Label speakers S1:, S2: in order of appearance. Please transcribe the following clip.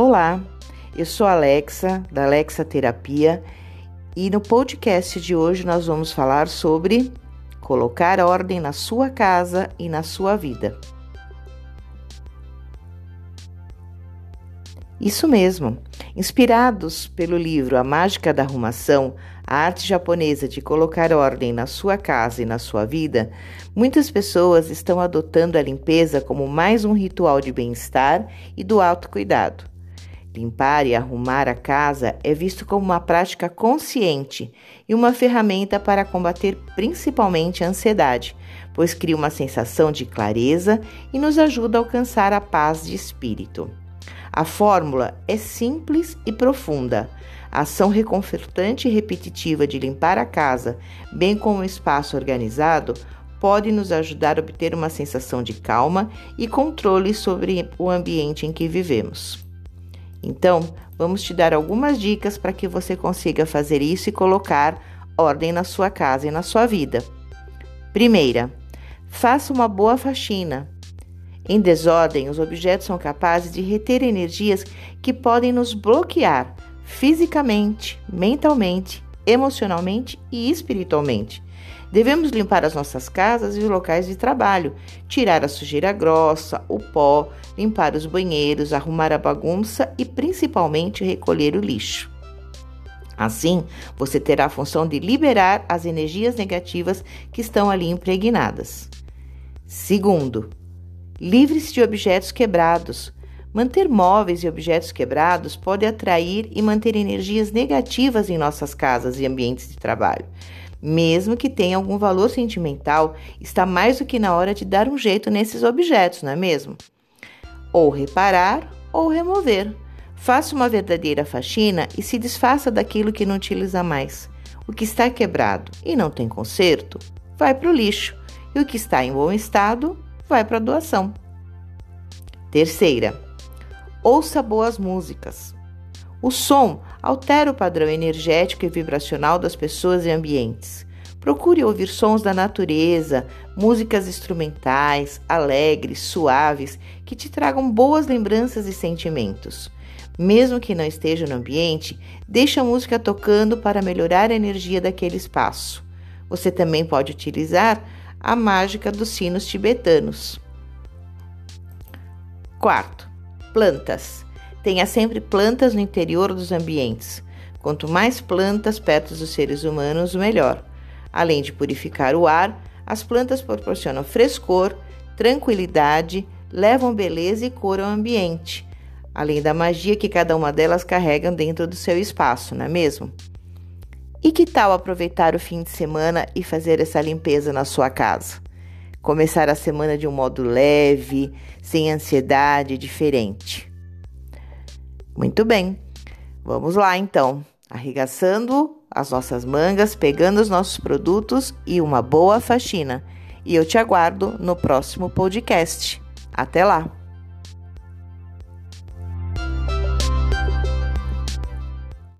S1: Olá, eu sou Alexa, da Alexa Terapia, e no podcast de hoje nós vamos falar sobre colocar ordem na sua casa e na sua vida. Isso mesmo. Inspirados pelo livro A Mágica da Arrumação, a arte japonesa de colocar ordem na sua casa e na sua vida, muitas pessoas estão adotando a limpeza como mais um ritual de bem-estar e do autocuidado. Limpar e arrumar a casa é visto como uma prática consciente e uma ferramenta para combater principalmente a ansiedade, pois cria uma sensação de clareza e nos ajuda a alcançar a paz de espírito. A fórmula é simples e profunda. A ação reconfortante e repetitiva de limpar a casa, bem como o espaço organizado, pode nos ajudar a obter uma sensação de calma e controle sobre o ambiente em que vivemos. Então, vamos te dar algumas dicas para que você consiga fazer isso e colocar ordem na sua casa e na sua vida. Primeira, faça uma boa faxina. Em desordem, os objetos são capazes de reter energias que podem nos bloquear fisicamente, mentalmente, emocionalmente e espiritualmente. Devemos limpar as nossas casas e os locais de trabalho, tirar a sujeira grossa, o pó, limpar os banheiros, arrumar a bagunça e principalmente recolher o lixo. Assim, você terá a função de liberar as energias negativas que estão ali impregnadas. Segundo, livre-se de objetos quebrados. Manter móveis e objetos quebrados pode atrair e manter energias negativas em nossas casas e ambientes de trabalho. Mesmo que tenha algum valor sentimental, está mais do que na hora de dar um jeito nesses objetos, não é mesmo? Ou reparar ou remover. Faça uma verdadeira faxina e se desfaça daquilo que não utiliza mais. O que está quebrado e não tem conserto, vai para o lixo, e o que está em bom estado, vai para a doação. Terceira, ouça boas músicas. O som altera o padrão energético e vibracional das pessoas e ambientes. Procure ouvir sons da natureza, músicas instrumentais, alegres, suaves, que te tragam boas lembranças e sentimentos. Mesmo que não esteja no ambiente, deixe a música tocando para melhorar a energia daquele espaço. Você também pode utilizar a mágica dos sinos tibetanos. Quarto, plantas. Tenha sempre plantas no interior dos ambientes. Quanto mais plantas perto dos seres humanos, melhor. Além de purificar o ar, as plantas proporcionam frescor, tranquilidade, levam beleza e cor ao ambiente, além da magia que cada uma delas carregam dentro do seu espaço, não é mesmo? E que tal aproveitar o fim de semana e fazer essa limpeza na sua casa? Começar a semana de um modo leve, sem ansiedade, diferente. Muito bem, vamos lá então, arregaçando as nossas mangas, pegando os nossos produtos e uma boa faxina. E eu te aguardo no próximo podcast. Até lá!